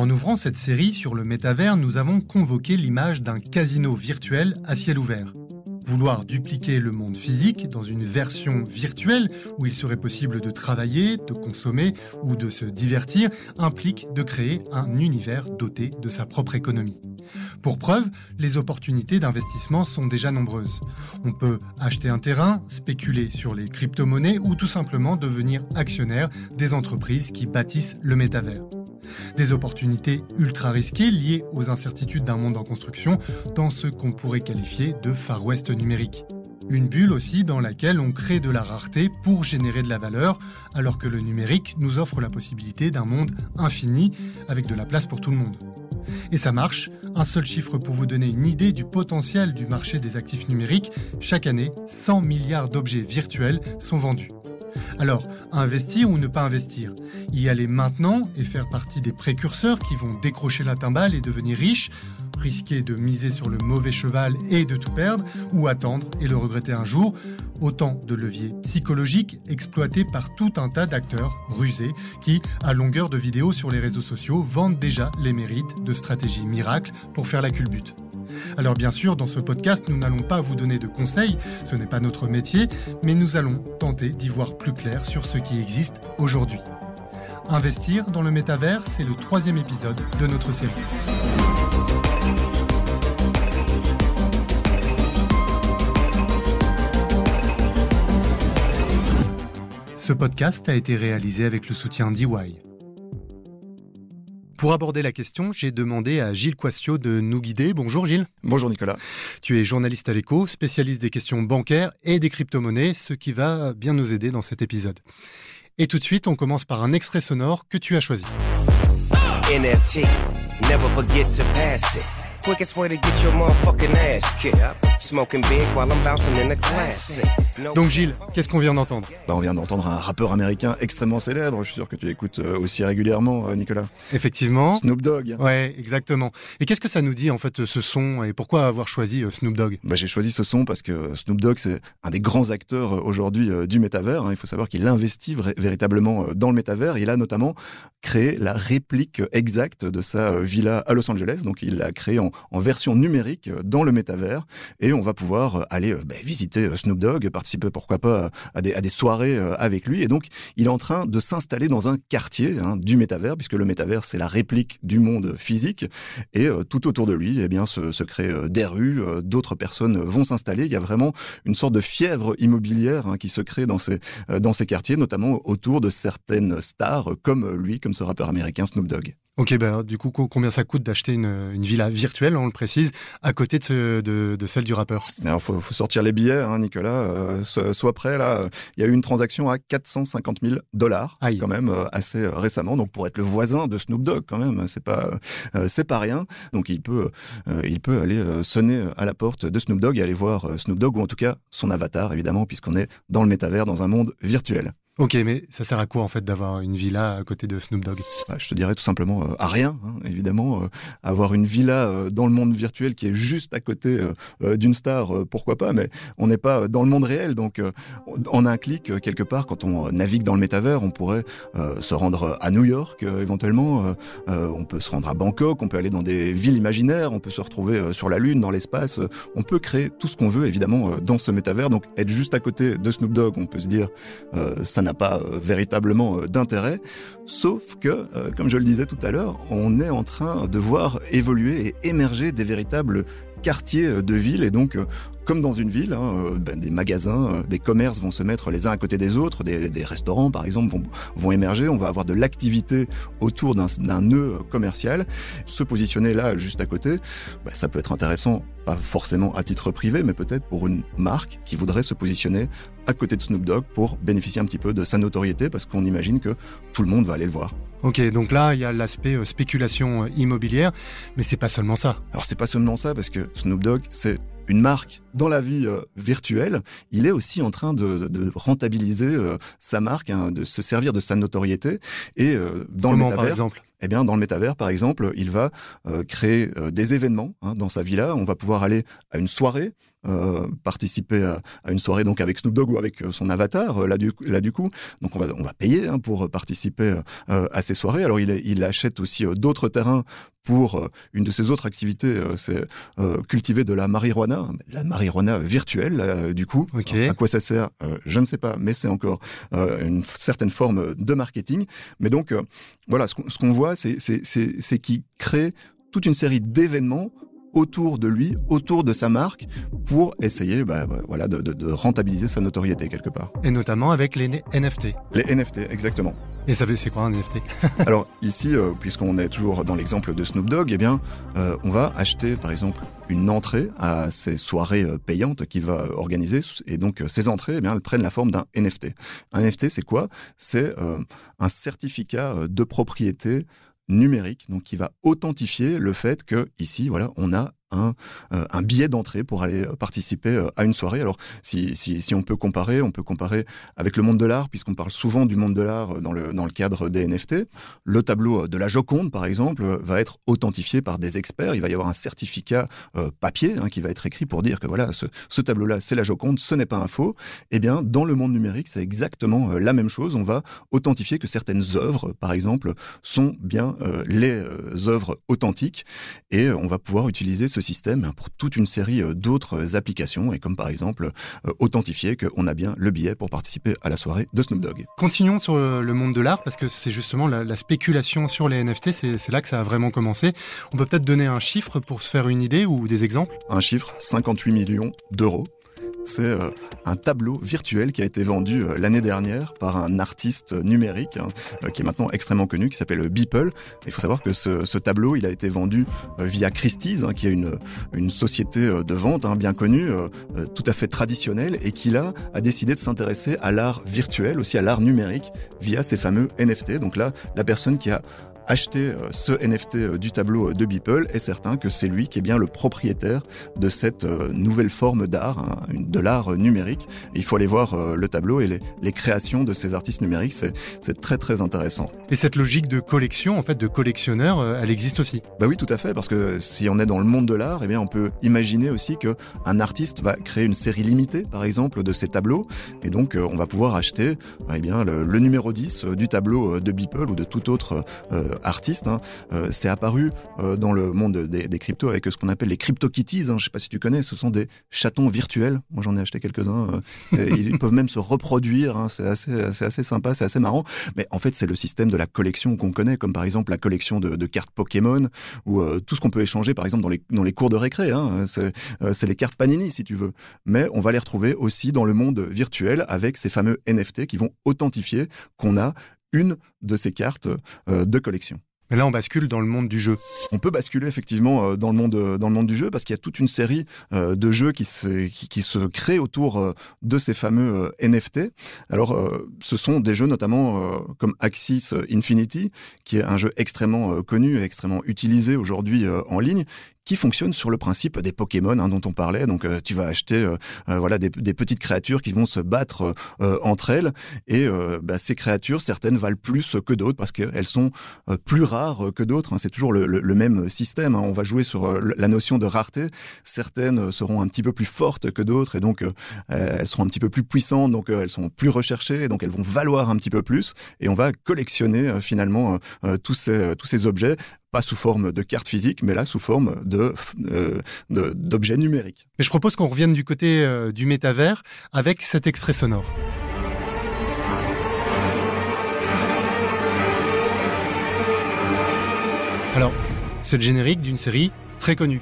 En ouvrant cette série sur le métavers, nous avons convoqué l'image d'un casino virtuel à ciel ouvert. Vouloir dupliquer le monde physique dans une version virtuelle où il serait possible de travailler, de consommer ou de se divertir implique de créer un univers doté de sa propre économie. Pour preuve, les opportunités d'investissement sont déjà nombreuses. On peut acheter un terrain, spéculer sur les crypto-monnaies ou tout simplement devenir actionnaire des entreprises qui bâtissent le métavers. Des opportunités ultra risquées liées aux incertitudes d'un monde en construction dans ce qu'on pourrait qualifier de Far West numérique. Une bulle aussi dans laquelle on crée de la rareté pour générer de la valeur, alors que le numérique nous offre la possibilité d'un monde infini avec de la place pour tout le monde. Et ça marche, un seul chiffre pour vous donner une idée du potentiel du marché des actifs numériques, chaque année, 100 milliards d'objets virtuels sont vendus. Alors, investir ou ne pas investir? Y aller maintenant et faire partie des précurseurs qui vont décrocher la timbale et devenir riches risquer de miser sur le mauvais cheval et de tout perdre, ou attendre et le regretter un jour, autant de leviers psychologiques exploités par tout un tas d'acteurs rusés qui, à longueur de vidéos sur les réseaux sociaux, vendent déjà les mérites de stratégies miracles pour faire la culbute. Alors bien sûr, dans ce podcast, nous n'allons pas vous donner de conseils, ce n'est pas notre métier, mais nous allons tenter d'y voir plus clair sur ce qui existe aujourd'hui. Investir dans le métavers, c'est le troisième épisode de notre série. Ce podcast a été réalisé avec le soutien d'EY. Pour aborder la question, j'ai demandé à Gilles Quastio de nous guider. Bonjour Gilles. Bonjour Nicolas. Tu es journaliste à l'écho, spécialiste des questions bancaires et des crypto-monnaies, ce qui va bien nous aider dans cet épisode. Et tout de suite, on commence par un extrait sonore que tu as choisi. NFT, never forget to pass it. Quickest way to get your motherfucking ass kicked. Smoking big while I'm bouncing in the class. Donc Gilles, qu'est-ce qu'on vient d'entendre? Bah, On vient d'entendre un rappeur américain extrêmement célèbre. Je suis sûr que tu l'écoutes euh, aussi régulièrement, euh, Nicolas. Effectivement. Snoop Dogg. Ouais, exactement. Et qu'est-ce que ça nous dit en fait ce son? Et pourquoi avoir choisi euh, Snoop Dogg? Bah, J'ai choisi ce son parce que Snoop Dogg c'est un des grands acteurs aujourd'hui du métavers. Hein. Il faut savoir qu'il investit véritablement dans le métavers. Il a notamment créé la réplique exacte de sa villa à Los Angeles. Donc il l'a créé en, en, version numérique dans le métavers et on va pouvoir aller bah, visiter Snoop Dogg, participer pourquoi pas à des, soirées euh, avec lui. Et donc, il est en train de s'installer dans un quartier hein, du métavers, puisque le métavers, c'est la réplique du monde physique. Et euh, tout autour de lui, eh bien, se, créent euh, des rues, d'autres personnes vont s'installer. Il y a vraiment une sorte de fièvre immobilière hein, qui se crée dans ces quartiers, notamment autour de certaines stars comme lui, comme ce rappeur américain Snoop Dogg. Ok, ben, du coup, combien ça coûte d'acheter une, une, villa virtuelle, on le précise, à côté de, de, de celle du rappeur? Alors, faut, faut sortir les billets, hein, Nicolas. Euh, soit prêt, là. Il y a eu une transaction à 450 000 dollars, quand même, euh, assez euh, récemment. Donc, pour être le voisin de Snoop Dogg, quand même, c'est pas, euh, c'est pas rien. Donc, il peut, il peut aller sonner à la porte de Snoop Dogg et aller voir Snoop Dogg, ou en tout cas son avatar, évidemment, puisqu'on est dans le métavers, dans un monde virtuel. Ok, mais ça sert à quoi en fait d'avoir une villa à côté de Snoop Dogg? Bah, Je te dirais tout simplement euh, à rien, hein, évidemment. Euh, avoir une villa euh, dans le monde virtuel qui est juste à côté d'une star, pourquoi pas, mais on n'est pas dans le monde réel. Donc en un clic, quelque part, quand on navigue dans le métavers, on pourrait se rendre à New York éventuellement, on peut se rendre à Bangkok, on peut aller dans des villes imaginaires, on peut se retrouver sur la Lune, dans l'espace, on peut créer tout ce qu'on veut évidemment dans ce métavers. Donc être juste à côté de Snoop Dogg, on peut se dire ça n'a pas euh, véritablement euh, d'intérêt. Sauf que, euh, comme je le disais tout à l'heure, on est en train de voir évoluer et émerger des véritables quartiers de ville et donc comme dans une ville, hein, ben, des magasins, des commerces vont se mettre les uns à côté des autres, des, restaurants par exemple vont, émerger, on va avoir de l'activité autour d'un nœud commercial. Se positionner là juste à côté, ben, ça peut être intéressant, pas forcément à titre privé, mais peut-être pour une marque qui voudrait se positionner à côté de Snoop Dogg pour bénéficier un petit peu de sa notoriété parce qu'on imagine que tout le monde va aller le voir. Ok, donc là, il y a l'aspect euh, spéculation euh, immobilière, mais c'est pas seulement ça. Alors c'est pas seulement ça parce que Snoop Dogg, c'est une marque dans la vie euh, virtuelle, il est aussi en train de, de rentabiliser sa marque, hein, de se servir de sa notoriété. Et dans Comment, le métavers, par exemple? eh bien, dans le métavers, par exemple, il va créer des événements hein, dans sa villa. On va pouvoir aller à une soirée participer à, une soirée donc avec Snoop Dogg ou avec son avatar là du là du coup. Donc on va on va payer hein, pour participer à ces soirées. Alors il, il achète aussi d'autres terrains pour euh, une de ses autres activités, euh, c'est euh, cultiver de la marijuana, la marijuana virtuelle, du coup. À quoi ça sert Je ne sais pas, mais c'est encore une certaine forme de marketing. Mais donc, voilà, ce qu'on voit, c'est qu'il crée toute une série d'événements autour de lui, autour de sa marque, pour essayer bah, bah, voilà, de, de, rentabiliser sa notoriété quelque part. Et notamment avec les NFT. Les NFT, exactement. Et ça c'est quoi un NFT Alors ici, euh, puisqu'on est toujours dans l'exemple de Snoop Dogg, eh bien, euh, on va acheter par exemple une entrée à ces soirées euh, payantes qu'il va organiser, et donc ces entrées, eh bien, elles prennent la forme d'un NFT. Un NFT, c'est quoi? C'est un certificat de propriété numérique, donc qui va authentifier le fait que ici, voilà, on a un, euh, un billet d'entrée pour aller euh, participer euh, à une soirée. Alors, si, si, on peut comparer, on peut comparer avec le monde de l'art, puisqu'on parle souvent du monde de l'art dans le, dans le cadre des NFT. Le tableau de la Joconde, par exemple, va être authentifié par des experts. Il va y avoir un certificat papier hein, qui va être écrit pour dire que voilà, ce, ce tableau-là, c'est la Joconde, ce n'est pas un faux. Eh bien, dans le monde numérique, c'est exactement la même chose. On va authentifier que certaines œuvres, par exemple, sont bien les œuvres authentiques et on va pouvoir utiliser ce système pour toute une série euh, d'autres applications, et comme par exemple euh, authentifier qu'on a bien le billet pour participer à la soirée de Snoop Dogg. Continuons sur le monde de l'art, parce que c'est justement la, spéculation sur les NFT, c'est là que ça a vraiment commencé. On peut peut-être donner un chiffre pour se faire une idée ou des exemples? Un chiffre, 58 millions d'euros. C'est euh, un tableau virtuel qui a été vendu euh, l'année dernière par un artiste numérique hein, euh, qui est maintenant extrêmement connu, qui s'appelle Beeple. Il faut savoir que ce, tableau, il a été vendu via Christie's, hein, qui est une, une société de vente hein, bien connue, tout à fait traditionnelle, et qui là a décidé de s'intéresser à l'art virtuel, aussi à l'art numérique, via ces fameux NFT. Donc là, la personne qui a acheter euh, ce NFT euh, du tableau euh, de Beeple est certain que c'est lui qui est bien le propriétaire de cette nouvelle forme d'art, hein, de l'art numérique. il faut aller voir le tableau et les, créations de ces artistes numériques, c'est très très intéressant. Et cette logique de collection, en fait, de collectionneur, elle existe aussi? Bah oui, tout à fait, parce que si on est dans le monde de l'art, eh bien, on peut imaginer aussi que un artiste va créer une série limitée, par exemple, de ses tableaux, et donc on va pouvoir acheter, eh bien, le, numéro 10 du tableau de Beeple ou de tout autre artiste. Hein. Euh, c'est apparu euh, dans le monde des, cryptos avec ce qu'on appelle les CryptoKitties. Hein. Je ne sais pas si tu connais, ce sont des chatons virtuels. Moi, j'en ai acheté quelques-uns. Euh, ils, peuvent même se reproduire. Hein. C'est assez, assez sympa, c'est assez marrant. Mais en fait, c'est le système de la collection qu'on connaît, comme par exemple la collection de, cartes Pokémon ou tout ce qu'on peut échanger, par exemple, dans les, dans les cours de récré. C'est les cartes Panini, si tu veux. Mais on va les retrouver aussi dans le monde virtuel avec ces fameux NFT qui vont authentifier qu'on a une de ces cartes euh, de collection. Mais là, on bascule dans le monde du jeu. On peut basculer effectivement euh, dans le monde euh, dans le monde du jeu parce qu'il y a toute une série de jeux qui se qui, se créent autour de ces fameux NFT. Alors, ce sont des jeux notamment comme Axis Infinity, qui est un jeu extrêmement connu et extrêmement utilisé aujourd'hui en ligne, qui fonctionne sur le principe des Pokémon hein, dont on parlait. Donc euh, tu vas acheter euh, euh, voilà des, petites créatures qui vont se battre entre elles et bah, ces créatures certaines valent plus que d'autres parce qu'elles sont plus rares que d'autres. Hein. C'est toujours le, même système. Hein. On va jouer sur la notion de rareté. Certaines seront un petit peu plus fortes que d'autres et donc elles seront un petit peu plus puissantes. Donc elles sont plus recherchées. Donc elles vont valoir un petit peu plus et on va collectionner finalement tous ces tous ces objets pas sous forme de carte physique, mais là sous forme de, euh, d'objets numériques. Mais je propose qu'on revienne du côté euh, du métavers avec cet extrait sonore. Alors, c'est le générique d'une série très connue.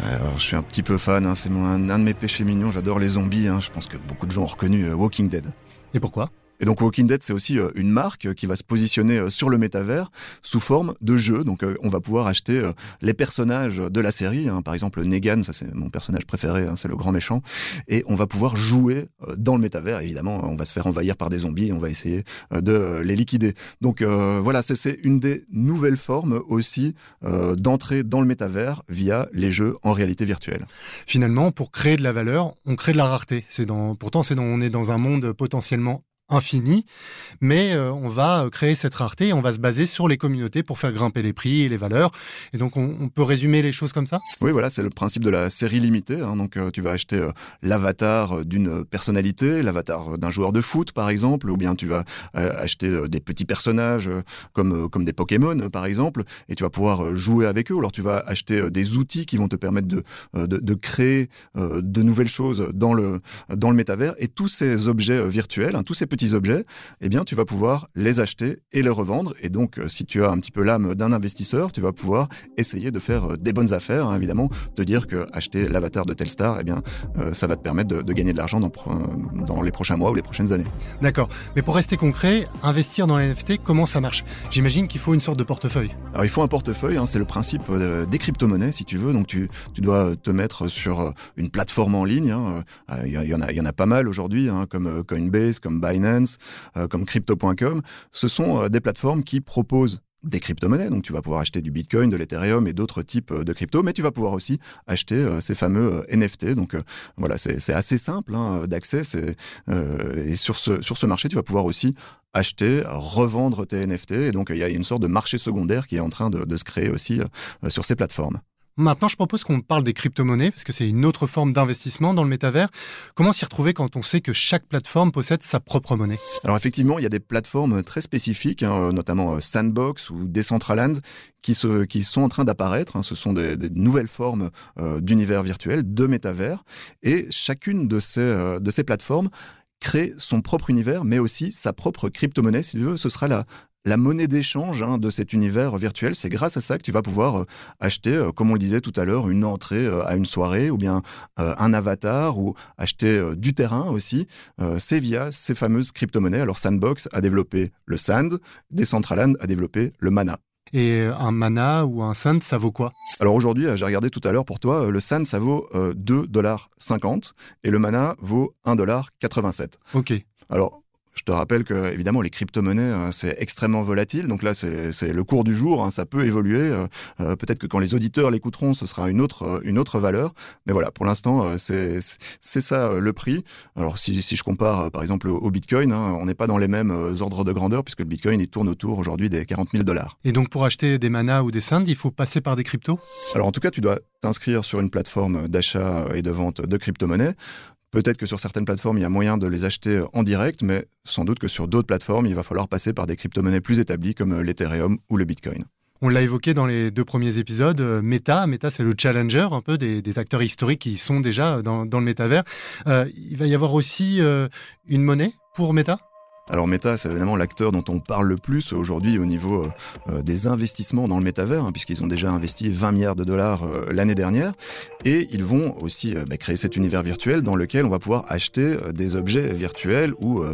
Alors, je suis un petit peu fan, hein, c'est un, de mes péchés mignons, j'adore les zombies, hein. je pense que beaucoup de gens ont reconnu euh, Walking Dead. Et pourquoi? Et donc Walking Dead, c'est aussi euh, une marque euh, qui va se positionner euh, sur le métavers sous forme de jeu. Donc on va pouvoir acheter les personnages de la série. Hein. Par exemple, Negan, ça c'est mon personnage préféré, hein, c'est le grand méchant. Et on va pouvoir jouer dans le métavers. Évidemment, on va se faire envahir par des zombies on va essayer de les liquider. Donc voilà, c'est une des nouvelles formes aussi d'entrer dans le métavers via les jeux en réalité virtuelle. Finalement, pour créer de la valeur, on crée de la rareté. C'est dans, pourtant, c'est dans, on est dans un monde potentiellement infini, mais euh, on va euh, créer cette rareté et on va se baser sur les communautés pour faire grimper les prix et les valeurs. Et donc on, peut résumer les choses comme ça? Oui, voilà, c'est le principe de la série limitée. Hein. Donc tu vas acheter l'avatar d'une personnalité, l'avatar d'un joueur de foot par exemple, ou bien tu vas acheter des petits personnages comme, comme des Pokémon par exemple, et tu vas pouvoir jouer avec eux. Alors tu vas acheter des outils qui vont te permettre de, de, de créer de nouvelles choses dans le, dans le métavers, et tous ces objets virtuels, hein, tous ces petits objets, eh bien, tu vas pouvoir les acheter et les revendre. Et donc, euh, si tu as un petit peu l'âme d'un investisseur, tu vas pouvoir essayer de faire euh, des bonnes affaires, hein, évidemment, te dire que acheter l'avatar de Telstar, eh bien, euh, ça va te permettre de, gagner de l'argent dans, dans les prochains mois ou les prochaines années. D'accord. Mais pour rester concret, investir dans les NFT, comment ça marche? J'imagine qu'il faut une sorte de portefeuille. Alors, il faut un portefeuille, hein, c'est le principe des crypto-monnaies, si tu veux. Donc, tu, tu dois te mettre sur une plateforme en ligne. Hein. Il y, en a, il y en a pas mal aujourd'hui, comme Coinbase, comme Binance, euh, comme crypto.com, ce sont euh, des plateformes qui proposent des crypto-monnaies. Donc, tu vas pouvoir acheter du Bitcoin, de l'Ethereum et d'autres types euh, de crypto, mais tu vas pouvoir aussi acheter ces fameux NFT. Donc, voilà, c'est assez simple hein, d'accès. et sur ce, sur ce marché, tu vas pouvoir aussi acheter, revendre tes NFT. Et donc, il y a une sorte de marché secondaire qui est en train de, de se créer aussi sur ces plateformes. Maintenant, je propose qu'on parle des crypto-monnaies, parce que c'est une autre forme d'investissement dans le métavers. Comment s'y retrouver quand on sait que chaque plateforme possède sa propre monnaie? Alors effectivement, il y a des plateformes très spécifiques, hein, notamment euh, Sandbox ou Decentraland, qui, sont en train d'apparaître. Hein. Ce sont des, nouvelles formes euh, d'univers virtuel, de métavers. Et chacune de ces, euh, de ces plateformes crée son propre univers, mais aussi sa propre crypto-monnaie. Si tu veux, ce sera la, la monnaie d'échange hein, de cet univers virtuel. C'est grâce à ça que tu vas pouvoir euh, acheter, euh, comme on le disait tout à l'heure, une entrée euh, à une soirée ou bien un avatar ou acheter du terrain aussi. c'est via ces fameuses crypto-monnaies. Alors Sandbox a développé le Sand, Decentraland a développé le Mana. Et un mana ou un sand, ça vaut quoi? Alors aujourd'hui, j'ai regardé tout à l'heure pour toi, le sand, ça vaut 2,50$ et le mana vaut 1,87$. Ok. Alors, je te rappelle que évidemment les crypto-monnaies euh, c'est extrêmement volatile, donc là c'est le cours du jour, hein, ça peut évoluer. Euh, euh, peut-être que quand les auditeurs l'écouteront, ce sera une autre une autre valeur, mais voilà pour l'instant c'est ça le prix. Alors si, si je compare par exemple au, Bitcoin, hein, on n'est pas dans les mêmes ordres de grandeur puisque le Bitcoin il tourne autour aujourd'hui des 40 000 dollars. Et donc pour acheter des manas ou des sands, il faut passer par des cryptos? Alors en tout cas tu dois t'inscrire sur une plateforme d'achat et de vente de crypto-monnaies. Peut-être que sur certaines plateformes, il y a moyen de les acheter en direct, mais sans doute que sur d'autres plateformes, il va falloir passer par des crypto-monnaies plus établies comme l'Ethereum ou le Bitcoin. On l'a évoqué dans les deux premiers épisodes, euh, Meta, Meta c'est le challenger un peu des, acteurs historiques qui sont déjà dans, le métavers. Euh, il va y avoir aussi euh, une monnaie pour Meta? Alors Meta, c'est évidemment l'acteur dont on parle le plus aujourd'hui au niveau euh, euh, des investissements dans le métavers, hein, puisqu'ils ont déjà investi 20 milliards de dollars euh, l'année dernière, et ils vont aussi bah, créer cet univers virtuel dans lequel on va pouvoir acheter des objets virtuels ou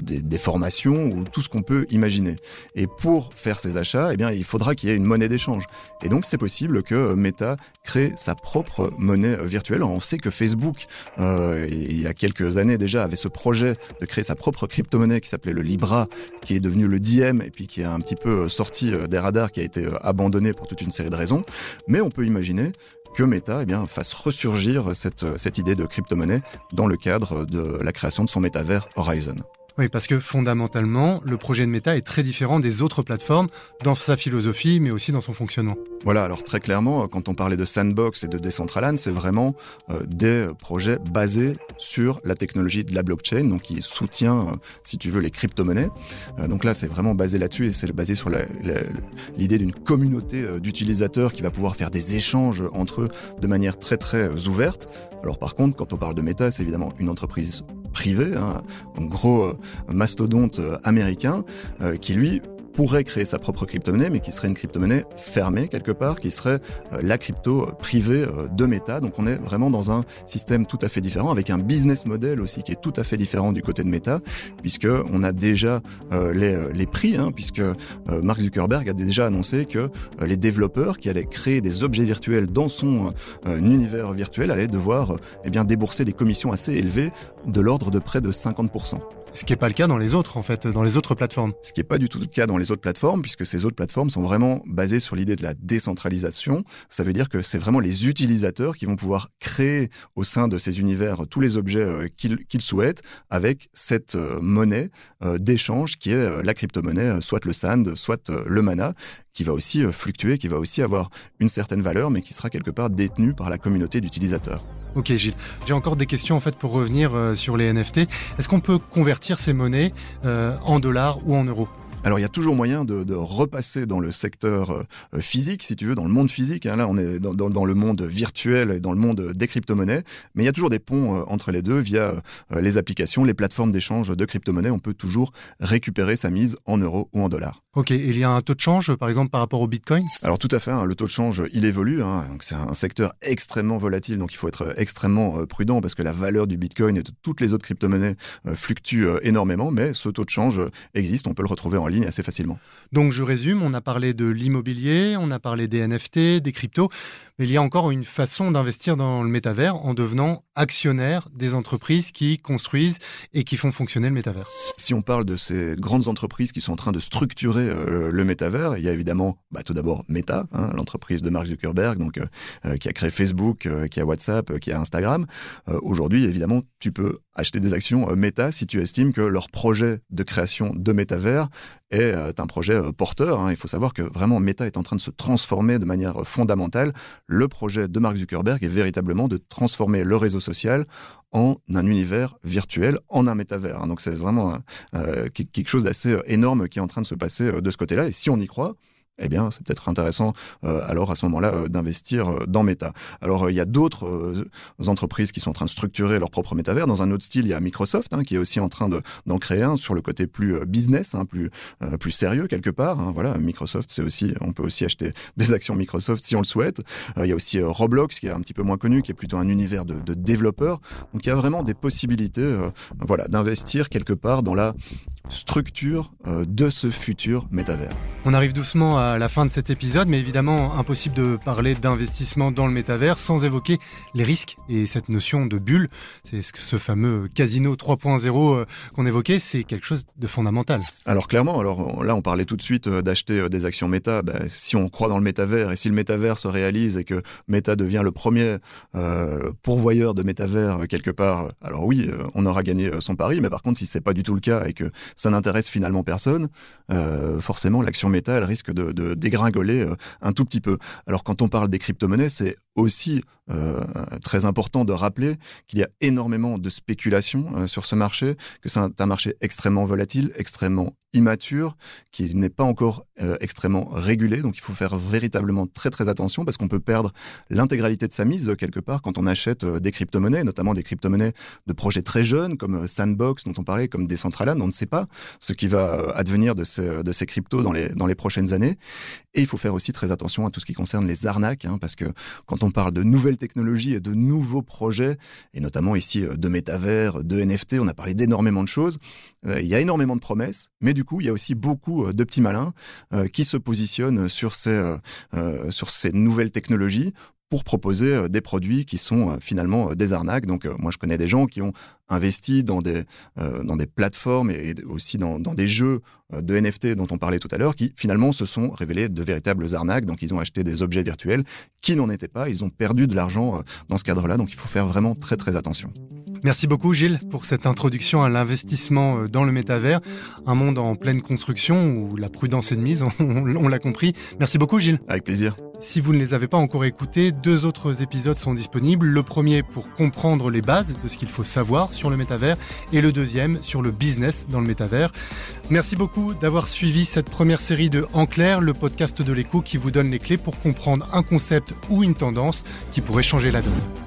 des, des, formations ou tout ce qu'on peut imaginer. Et pour faire ces achats, eh bien, il faudra qu'il y ait une monnaie d'échange. Et donc c'est possible que Meta crée sa propre monnaie virtuelle. On sait que Facebook, il y a quelques années déjà, avait ce projet de créer sa propre crypto-monnaie qui s'appelait le Libra, qui est devenu le Diem et puis qui est un petit peu euh, sorti euh, des radars, qui a été euh, abandonné pour toute une série de raisons. Mais on peut imaginer que Meta eh fasse ressurgir cette, cette idée de crypto-monnaie dans le cadre de la création de son métavers Horizon. Oui, parce que fondamentalement, le projet de Meta est très différent des autres plateformes dans sa philosophie, mais aussi dans son fonctionnement. Voilà, alors très clairement, quand on parlait de Sandbox et de Decentraland, c'est vraiment euh, des projets basés sur la technologie de la blockchain, donc qui soutient, euh, si tu veux, les crypto-monnaies. Euh, donc là, c'est vraiment basé là-dessus et c'est basé sur l'idée d'une communauté d'utilisateurs qui va pouvoir faire des échanges entre eux de manière très très ouverte. Alors par contre, quand on parle de Meta, c'est évidemment une entreprise privé, hein, un gros euh, mastodonte euh, américain, euh, qui lui pourrait créer sa propre crypto-monnaie, mais qui serait une crypto-monnaie fermée quelque part, qui serait euh, la crypto privée euh, de Meta. Donc on est vraiment dans un système tout à fait différent, avec un business model aussi qui est tout à fait différent du côté de Meta, puisque on a déjà euh, les, les prix, hein, puisque Mark Zuckerberg a déjà annoncé que les développeurs qui allaient créer des objets virtuels dans son univers virtuel allaient devoir eh bien débourser des commissions assez élevées de l'ordre de près de 50%. Ce qui n'est pas le cas dans les autres, en fait, dans les autres plateformes. Ce qui n'est pas du tout le cas dans les autres plateformes, puisque ces autres plateformes sont vraiment basées sur l'idée de la décentralisation. Ça veut dire que c'est vraiment les utilisateurs qui vont pouvoir créer au sein de ces univers tous les objets euh, qu'ils souhaitent avec cette euh, monnaie euh, d'échange qui est la crypto-monnaie, soit le SAND, soit le MANA, qui va aussi fluctuer, qui va aussi avoir une certaine valeur, mais qui sera quelque part détenue par la communauté d'utilisateurs. Ok Gilles, j'ai encore des questions en fait pour revenir euh, sur les NFT. Est-ce qu'on peut convertir ces monnaies euh, en dollars ou en euros? Alors il y a toujours moyen de, repasser dans le secteur euh, physique, si tu veux, dans le monde physique. Hein. Là, on est dans, le monde virtuel et dans le monde des crypto-monnaies. Mais il y a toujours des ponts entre les deux via les applications, les plateformes d'échange de crypto-monnaies. On peut toujours récupérer sa mise en euros ou en dollars. Ok, et il y a un taux de change, par exemple, par rapport au Bitcoin? Alors tout à fait, hein, le taux de change, il évolue. Hein, c'est un secteur extrêmement volatile, donc il faut être extrêmement prudent parce que la valeur du Bitcoin et de toutes les autres crypto-monnaies fluctue énormément, mais ce taux de change existe, on peut le retrouver en ligne assez facilement. Donc je résume, on a parlé de l'immobilier, on a parlé des NFT, des cryptos, mais il y a encore une façon d'investir dans le métavers en devenant actionnaire des entreprises qui construisent et qui font fonctionner le métavers. Si on parle de ces grandes entreprises qui sont en train de structurer euh, le métavers, il y a évidemment bah, tout d'abord Meta, hein, l'entreprise de Mark Zuckerberg, donc euh, euh, qui a créé Facebook, qui a WhatsApp, qui a Instagram. Aujourd'hui, évidemment, tu peux acheter des actions Meta si tu estimes que leur projet de création de métavers est un projet porteur. Hein. Il faut savoir que vraiment Meta est en train de se transformer de manière fondamentale le projet de Mark Zuckerberg est véritablement de transformer le réseau social en un univers virtuel, en un métavers. Hein. Donc c'est vraiment euh, quelque chose d'assez énorme qui est en train de se passer euh, de ce côté-là. Et si on y croit, eh bien, c'est peut-être intéressant euh, alors à ce moment-là euh, d'investir euh, dans Meta. Alors, il y a d'autres entreprises qui sont en train de structurer leur propre métavers. Dans un autre style, il y a Microsoft hein, qui est aussi en train d'en créer un sur le côté plus business, hein, plus plus sérieux quelque part. Hein. Voilà, Microsoft, c'est aussi, on peut aussi acheter des actions Microsoft si on le souhaite. il y a aussi Roblox qui est un petit peu moins connu, qui est plutôt un univers de, de développeurs. Donc, il y a vraiment des possibilités, voilà, d'investir quelque part dans la structure de ce futur métavers. On arrive doucement à la fin de cet épisode, mais évidemment impossible de parler d'investissement dans le métavers sans évoquer les risques et cette notion de bulle. C'est ce ce fameux casino 3.0 euh, qu'on évoquait, c'est quelque chose de fondamental. Alors clairement, alors là on parlait tout de suite euh, d'acheter euh, des actions méta. Ben, si on croit dans le métavers et si le métavers se réalise et que méta devient le premier pourvoyeur de métavers quelque part, alors oui, on aura gagné son pari. Mais par contre, si c'est pas du tout le cas et que ça n'intéresse finalement personne, forcément l'action méta elle risque de, dégringoler euh, un tout petit peu. Alors quand on parle des crypto-monnaies, c'est aussi euh, très important de rappeler qu'il y a énormément de spéculation euh, sur ce marché, que c'est un, marché extrêmement volatile, extrêmement immature, qui n'est pas encore euh, extrêmement régulé. Donc il faut faire véritablement très très attention parce qu'on peut perdre l'intégralité de sa mise quelque part quand on achète des crypto-monnaies, notamment des crypto-monnaies de projets très jeunes comme Sandbox dont on parlait, comme Decentraland. On ne sait pas ce qui va advenir de ces, de ces cryptos dans les, dans les prochaines années. Et il faut faire aussi très attention à tout ce qui concerne les arnaques, hein, parce que quand on parle de nouvelles technologies et de nouveaux projets, et notamment ici euh, de métavers, de NFT, on a parlé d'énormément de choses. Euh, il y a énormément de promesses, mais du coup, il y a aussi beaucoup euh, de petits malins qui se positionnent sur ces, sur ces nouvelles technologies pour proposer des produits qui sont finalement des arnaques. Donc moi je connais des gens qui ont investi dans des, dans des plateformes et aussi dans, dans des jeux de NFT dont on parlait tout à l'heure qui finalement se sont révélés de véritables arnaques. Donc ils ont acheté des objets virtuels qui n'en étaient pas, ils ont perdu de l'argent dans ce cadre-là. Donc il faut faire vraiment très très attention. Merci beaucoup Gilles pour cette introduction à l'investissement euh, dans le métavers, un monde en pleine construction où la prudence est de mise, on, l'a compris. Merci beaucoup Gilles. Avec plaisir. Si vous ne les avez pas encore écoutés, deux autres épisodes sont disponibles. Le premier pour comprendre les bases de ce qu'il faut savoir sur le métavers et le deuxième sur le business dans le métavers. Merci beaucoup d'avoir suivi cette première série de En clair, le podcast de l'écho qui vous donne les clés pour comprendre un concept ou une tendance qui pourrait changer la donne.